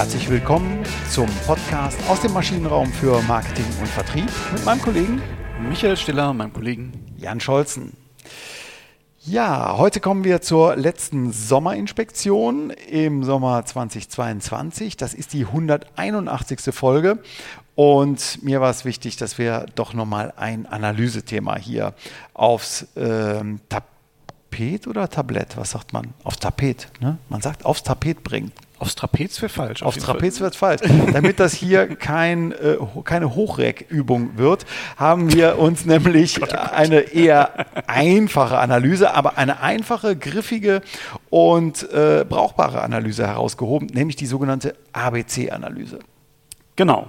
Herzlich willkommen zum Podcast aus dem Maschinenraum für Marketing und Vertrieb mit meinem Kollegen Michael Stiller, meinem Kollegen Jan Scholzen. Ja, heute kommen wir zur letzten Sommerinspektion im Sommer 2022. Das ist die 181. Folge. Und mir war es wichtig, dass wir doch nochmal ein Analysethema hier aufs äh, Tapet oder Tablett, was sagt man? Aufs Tapet. Ne? Man sagt aufs Tapet bringen. Aufs Trapez wird falsch. Auf Aufs Trapez wird falsch. Damit das hier kein, äh, keine Hochreckübung wird, haben wir uns nämlich Gott, oh Gott. eine eher einfache Analyse, aber eine einfache, griffige und äh, brauchbare Analyse herausgehoben, nämlich die sogenannte ABC-Analyse. Genau.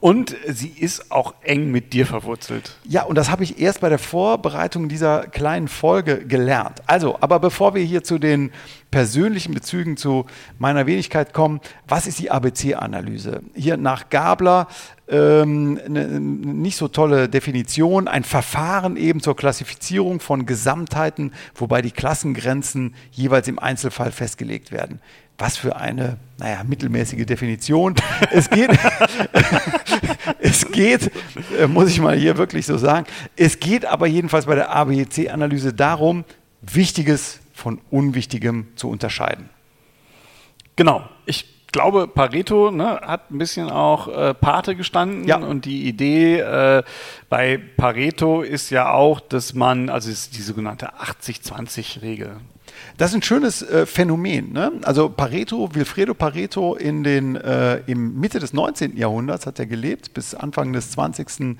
Und sie ist auch eng mit dir verwurzelt. Ja, und das habe ich erst bei der Vorbereitung dieser kleinen Folge gelernt. Also, aber bevor wir hier zu den persönlichen Bezügen zu meiner Wenigkeit kommen, was ist die ABC-Analyse? Hier nach Gabler ähm, eine nicht so tolle Definition, ein Verfahren eben zur Klassifizierung von Gesamtheiten, wobei die Klassengrenzen jeweils im Einzelfall festgelegt werden was für eine, naja, mittelmäßige Definition. Es geht, es geht, äh, muss ich mal hier wirklich so sagen, es geht aber jedenfalls bei der ABC-Analyse darum, Wichtiges von Unwichtigem zu unterscheiden. Genau. Ich glaube, Pareto ne, hat ein bisschen auch äh, Pate gestanden ja. und die Idee äh, bei Pareto ist ja auch, dass man, also ist die sogenannte 80-20-Regel. Das ist ein schönes äh, Phänomen. Ne? Also Pareto, Wilfredo Pareto in den, äh, im Mitte des 19. Jahrhunderts hat er gelebt, bis Anfang des 20.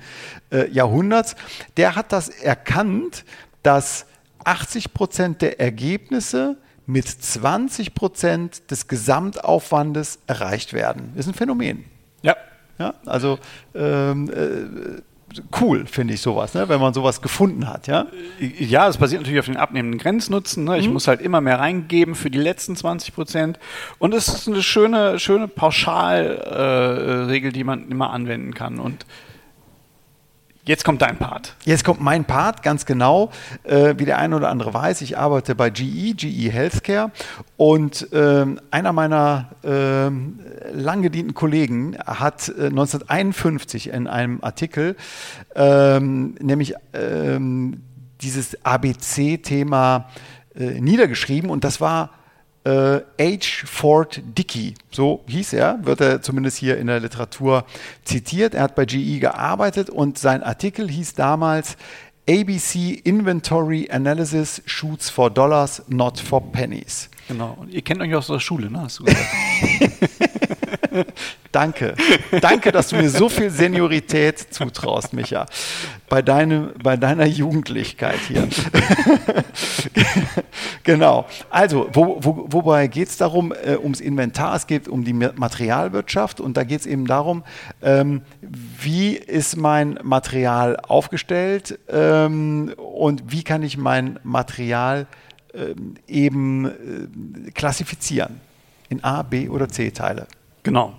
Äh, Jahrhunderts. Der hat das erkannt, dass 80 Prozent der Ergebnisse mit 20 Prozent des Gesamtaufwandes erreicht werden. Das ist ein Phänomen. Ja. ja also ähm, äh, cool, finde ich sowas, ne? wenn man sowas gefunden hat. Ja, ja es basiert natürlich auf den abnehmenden Grenznutzen. Ne? Ich mhm. muss halt immer mehr reingeben für die letzten 20 Prozent. Und es ist eine schöne, schöne Pauschalregel, äh, die man immer anwenden kann. Und Jetzt kommt dein Part. Jetzt kommt mein Part, ganz genau. Äh, wie der eine oder andere weiß, ich arbeite bei GE, GE Healthcare. Und äh, einer meiner äh, lang gedienten Kollegen hat 1951 äh, in einem Artikel ähm, nämlich ähm, dieses ABC-Thema äh, niedergeschrieben. Und das war äh, H. Ford Dickey, so hieß er, wird er zumindest hier in der Literatur zitiert. Er hat bei GE gearbeitet und sein Artikel hieß damals ABC Inventory Analysis Shoots for Dollars, not for Pennies. Genau. Und ihr kennt euch aus der Schule, ne? Hast du gesagt. Danke. Danke, dass du mir so viel Seniorität zutraust, Micha. Bei, deine, bei deiner Jugendlichkeit hier. genau. Also, wo, wo, wobei geht es darum? Äh, ums Inventar, es geht um die Materialwirtschaft und da geht es eben darum, ähm, wie ist mein Material aufgestellt ähm, und wie kann ich mein Material ähm, eben äh, klassifizieren in A, B oder C Teile. Genau.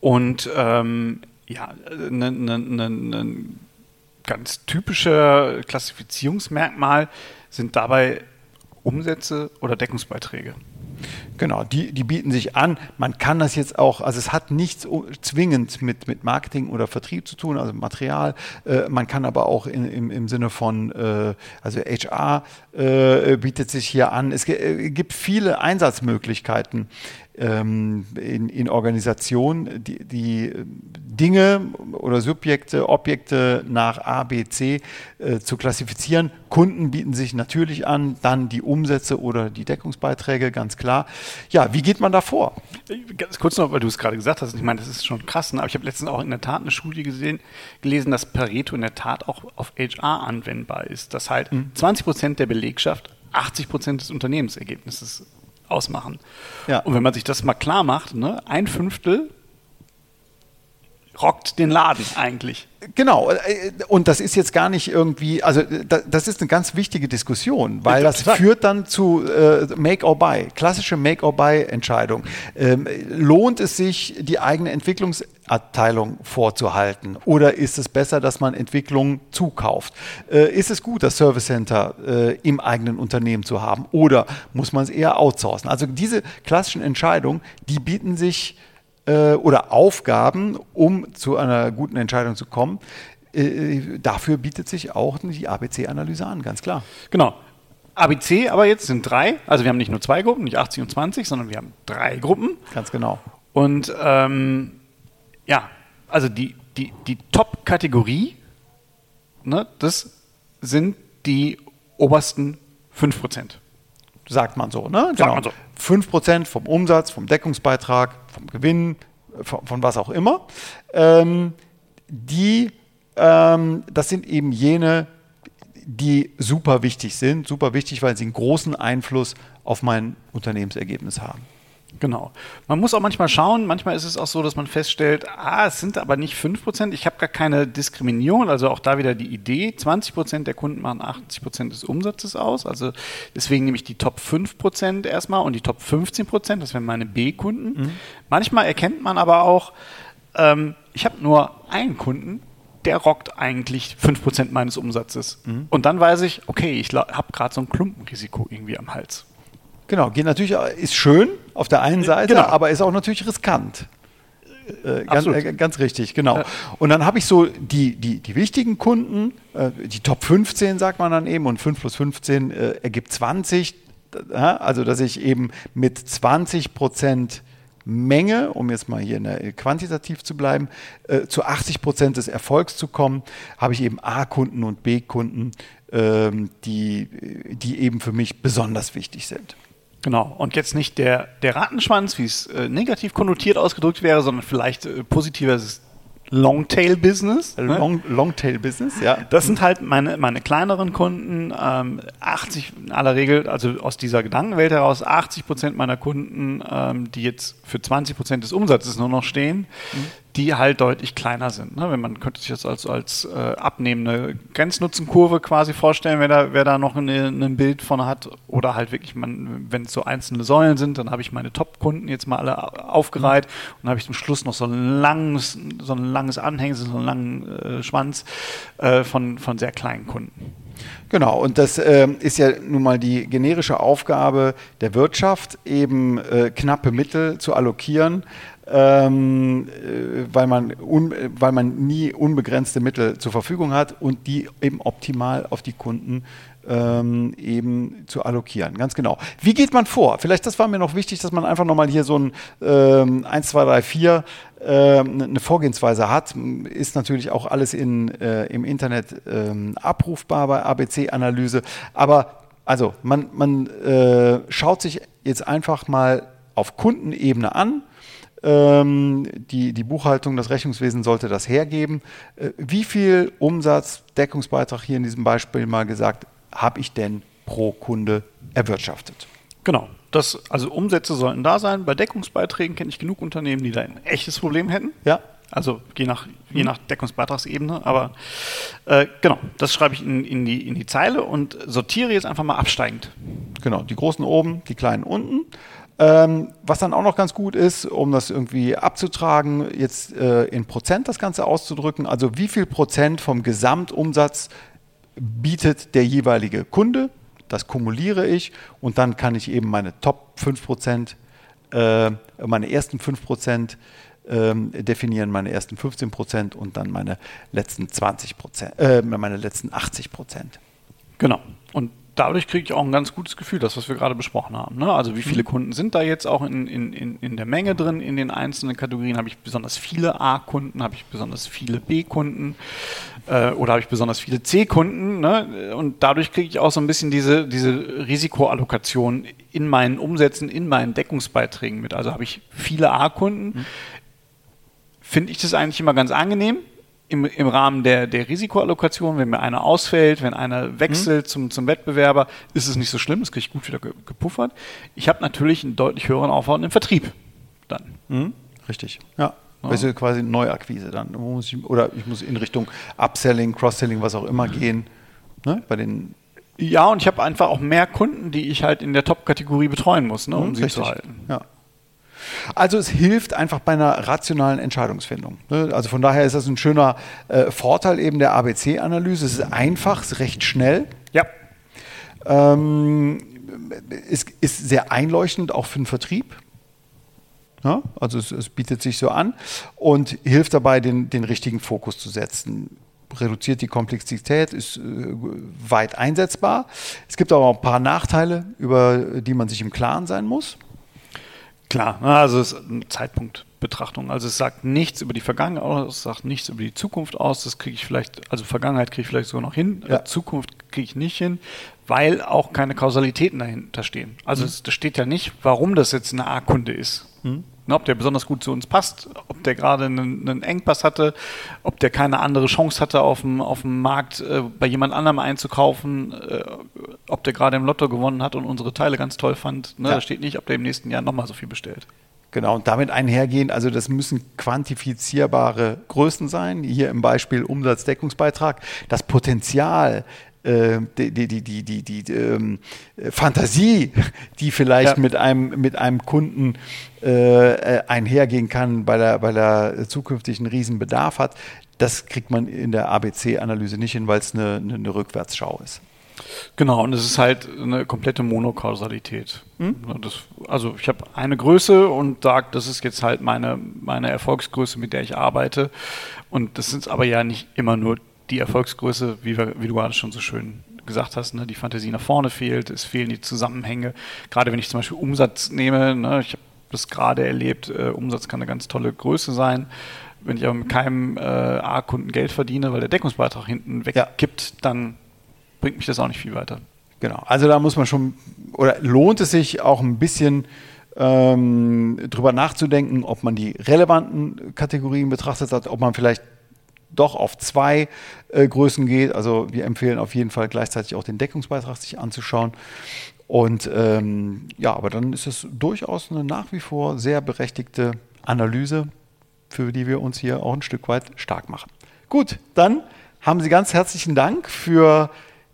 Und ähm, ja, ein ne, ne, ne, ne ganz typischer Klassifizierungsmerkmal sind dabei Umsätze oder Deckungsbeiträge. Genau, die, die bieten sich an. Man kann das jetzt auch, also es hat nichts zwingend mit, mit Marketing oder Vertrieb zu tun, also Material. Äh, man kann aber auch in, im, im Sinne von, äh, also HR äh, bietet sich hier an. Es äh, gibt viele Einsatzmöglichkeiten ähm, in, in Organisationen, die, die Dinge oder Subjekte, Objekte nach A, B, C äh, zu klassifizieren. Kunden bieten sich natürlich an, dann die Umsätze oder die Deckungsbeiträge, ganz klar. Ja, wie geht man da vor? Ganz kurz noch, weil du es gerade gesagt hast, ich meine, das ist schon krass, ne? aber ich habe letztens auch in der Tat eine Studie gesehen, gelesen, dass Pareto in der Tat auch auf HR anwendbar ist. Dass halt mhm. 20 Prozent der Belegschaft 80 Prozent des Unternehmensergebnisses ausmachen. Ja. Und wenn man sich das mal klar macht, ne, ein Fünftel rockt den Laden eigentlich. Genau, äh, und das ist jetzt gar nicht irgendwie, also das ist eine ganz wichtige Diskussion, weil das führt dann zu äh, Make or Buy, klassische Make or Buy-Entscheidung. Ähm, lohnt es sich, die eigene Entwicklungsabteilung vorzuhalten oder ist es besser, dass man Entwicklung zukauft? Äh, ist es gut, das Service Center äh, im eigenen Unternehmen zu haben oder muss man es eher outsourcen? Also diese klassischen Entscheidungen, die bieten sich äh, oder Aufgaben, um zu einer guten Entscheidung zu kommen. Äh, dafür bietet sich auch die ABC-Analyse an, ganz klar. Genau. ABC aber jetzt sind drei. Also wir haben nicht nur zwei Gruppen, nicht 80 und 20, sondern wir haben drei Gruppen. Ganz genau. Und ähm, ja, also die, die, die Top-Kategorie, ne, das sind die obersten 5%. Sagt man so, ne? Genau. Man so. 5% vom Umsatz, vom Deckungsbeitrag, vom Gewinn, von, von was auch immer. Ähm, die, ähm, das sind eben jene, die super wichtig sind. Super wichtig, weil sie einen großen Einfluss auf mein Unternehmensergebnis haben. Genau. Man muss auch manchmal schauen, manchmal ist es auch so, dass man feststellt, ah, es sind aber nicht 5%, ich habe gar keine Diskriminierung, also auch da wieder die Idee, 20% der Kunden machen 80% des Umsatzes aus, also deswegen nehme ich die Top 5% erstmal und die Top 15%, das wären meine B-Kunden. Mhm. Manchmal erkennt man aber auch, ähm, ich habe nur einen Kunden, der rockt eigentlich 5% meines Umsatzes. Mhm. Und dann weiß ich, okay, ich habe gerade so ein Klumpenrisiko irgendwie am Hals. Genau, geht natürlich, ist schön auf der einen Seite, genau. aber ist auch natürlich riskant. Äh, ganz, äh, ganz, richtig, genau. Ja. Und dann habe ich so die, die, die wichtigen Kunden, äh, die Top 15 sagt man dann eben, und 5 plus 15 äh, ergibt 20. Also, dass ich eben mit 20 Prozent Menge, um jetzt mal hier der, quantitativ zu bleiben, äh, zu 80 Prozent des Erfolgs zu kommen, habe ich eben A-Kunden und B-Kunden, ähm, die, die eben für mich besonders wichtig sind. Genau. Und jetzt nicht der, der Rattenschwanz, wie es äh, negativ konnotiert ausgedrückt wäre, sondern vielleicht äh, positiver ist Longtail-Business. Ne? Long, Longtail-Business, ja. Das sind halt meine, meine kleineren Kunden. Ähm, 80 in aller Regel, also aus dieser Gedankenwelt heraus, 80 Prozent meiner Kunden, ähm, die jetzt für 20 Prozent des Umsatzes nur noch stehen, mhm die halt deutlich kleiner sind. Ne? Wenn man könnte sich das als, als äh, abnehmende Grenznutzenkurve quasi vorstellen, wer da, wer da noch ein Bild von hat. Oder halt wirklich, wenn es so einzelne Säulen sind, dann habe ich meine Top-Kunden jetzt mal alle aufgereiht mhm. und habe ich zum Schluss noch so ein langes, so ein langes Anhängsel, so einen langen äh, Schwanz äh, von, von sehr kleinen Kunden. Genau, und das äh, ist ja nun mal die generische Aufgabe der Wirtschaft, eben äh, knappe Mittel zu allokieren ähm, äh, weil, man un, weil man nie unbegrenzte Mittel zur Verfügung hat und die eben optimal auf die Kunden ähm, eben zu allokieren. Ganz genau. Wie geht man vor? Vielleicht, das war mir noch wichtig, dass man einfach nochmal hier so ein ähm, 1, 2, 3, 4 eine Vorgehensweise hat, ist natürlich auch alles in, äh, im Internet ähm, abrufbar bei ABC-Analyse. Aber also man, man äh, schaut sich jetzt einfach mal auf Kundenebene an, die, die Buchhaltung, das Rechnungswesen sollte das hergeben. Äh, wie viel Umsatz, Deckungsbeitrag hier in diesem Beispiel mal gesagt, habe ich denn pro Kunde erwirtschaftet? Genau. Das, also Umsätze sollten da sein. Bei Deckungsbeiträgen kenne ich genug Unternehmen, die da ein echtes Problem hätten. Ja. Also je nach, je mhm. nach Deckungsbeitragsebene. Aber äh, genau, das schreibe ich in, in, die, in die Zeile und sortiere jetzt einfach mal absteigend. Genau, die großen oben, die kleinen unten. Ähm, was dann auch noch ganz gut ist, um das irgendwie abzutragen, jetzt äh, in Prozent das Ganze auszudrücken. Also wie viel Prozent vom Gesamtumsatz bietet der jeweilige Kunde? Das kumuliere ich und dann kann ich eben meine Top 5 Prozent, äh, meine ersten 5 Prozent ähm, definieren, meine ersten 15 Prozent und dann meine letzten 20 Prozent, äh, meine letzten 80 Prozent. Genau. Und dadurch kriege ich auch ein ganz gutes Gefühl, das, was wir gerade besprochen haben. Ne? Also wie viele mhm. Kunden sind da jetzt auch in, in, in, in der Menge drin, in den einzelnen Kategorien? Habe ich besonders viele A-Kunden, habe ich besonders viele B-Kunden äh, oder habe ich besonders viele C-Kunden? Ne? Und dadurch kriege ich auch so ein bisschen diese, diese Risikoallokation in meinen Umsätzen, in meinen Deckungsbeiträgen mit. Also habe ich viele A-Kunden. Mhm. Finde ich das eigentlich immer ganz angenehm, im, im Rahmen der, der Risikoallokation, wenn mir einer ausfällt, wenn einer wechselt mhm. zum, zum Wettbewerber, ist es nicht so schlimm, das kriege ich gut wieder gepuffert. Ich habe natürlich einen deutlich höheren Aufwand im Vertrieb dann. Mhm. Richtig, ja. ja. Also quasi Neuakquise dann. Muss ich, oder ich muss in Richtung Upselling, Cross-Selling, was auch immer gehen. Ne? Bei den ja, und ich habe einfach auch mehr Kunden, die ich halt in der Top-Kategorie betreuen muss, ne, um mhm, sie richtig. zu halten. Ja. Also es hilft einfach bei einer rationalen Entscheidungsfindung. Ne? Also von daher ist das ein schöner äh, Vorteil eben der ABC-Analyse. Es ist einfach, es ist recht schnell. Ja. Ähm, es ist sehr einleuchtend auch für den Vertrieb. Ja, also es, es, bietet sich so an und hilft dabei, den, den richtigen Fokus zu setzen. Reduziert die Komplexität, ist äh, weit einsetzbar. Es gibt aber auch ein paar Nachteile, über die man sich im Klaren sein muss. Klar, also es ist eine Zeitpunktbetrachtung. Also es sagt nichts über die Vergangenheit aus, es sagt nichts über die Zukunft aus. Das kriege ich vielleicht, also Vergangenheit kriege ich vielleicht sogar noch hin, ja. Zukunft kriege ich nicht hin, weil auch keine Kausalitäten dahinter stehen. Also mhm. es, steht ja nicht, warum das jetzt eine A-Kunde ist. Mhm. Ne, ob der besonders gut zu uns passt, ob der gerade einen, einen, Engpass hatte, ob der keine andere Chance hatte, auf dem, auf dem Markt äh, bei jemand anderem einzukaufen, äh, ob der gerade im Lotto gewonnen hat und unsere Teile ganz toll fand. Ne? Ja. Da steht nicht, ob der im nächsten Jahr nochmal so viel bestellt. Genau, und damit einhergehen, also das müssen quantifizierbare Größen sein. Hier im Beispiel Umsatzdeckungsbeitrag. Das Potenzial die, die, die, die, die, ähm, Fantasie, die vielleicht ja. mit, einem, mit einem Kunden äh, einhergehen kann, weil er, weil er zukünftig einen riesen Bedarf hat, das kriegt man in der ABC-Analyse nicht hin, weil es eine, eine, eine Rückwärtsschau ist. Genau, und es ist halt eine komplette Monokausalität. Hm? Das, also ich habe eine Größe und sage, das ist jetzt halt meine, meine Erfolgsgröße, mit der ich arbeite. Und das sind aber ja nicht immer nur die Erfolgsgröße, wie, wir, wie du gerade schon so schön gesagt hast, ne, die Fantasie nach vorne fehlt, es fehlen die Zusammenhänge. Gerade wenn ich zum Beispiel Umsatz nehme, ne, ich habe das gerade erlebt, äh, Umsatz kann eine ganz tolle Größe sein. Wenn ich aber mit keinem äh, A-Kunden Geld verdiene, weil der Deckungsbeitrag hinten wegkippt, ja. dann bringt mich das auch nicht viel weiter. Genau, also da muss man schon, oder lohnt es sich auch ein bisschen ähm, drüber nachzudenken, ob man die relevanten Kategorien betrachtet hat, ob man vielleicht doch auf zwei äh, Größen geht. Also wir empfehlen auf jeden Fall gleichzeitig auch den Deckungsbeitrag sich anzuschauen. Und ähm, ja, aber dann ist es durchaus eine nach wie vor sehr berechtigte Analyse, für die wir uns hier auch ein Stück weit stark machen. Gut, dann haben Sie ganz herzlichen Dank für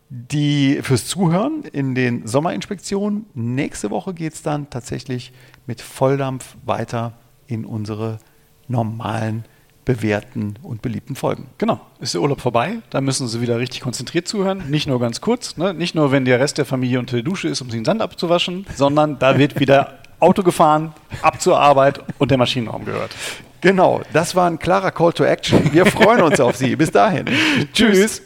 die, fürs Zuhören in den Sommerinspektionen. Nächste Woche geht es dann tatsächlich mit Volldampf weiter in unsere normalen bewährten und beliebten Folgen. Genau, ist der Urlaub vorbei, da müssen Sie wieder richtig konzentriert zuhören, nicht nur ganz kurz, ne? nicht nur wenn der Rest der Familie unter der Dusche ist, um sich den Sand abzuwaschen, sondern da wird wieder Auto gefahren, ab zur Arbeit und der Maschinenraum gehört. Genau, das war ein klarer Call to Action. Wir freuen uns auf Sie. Bis dahin. Tschüss.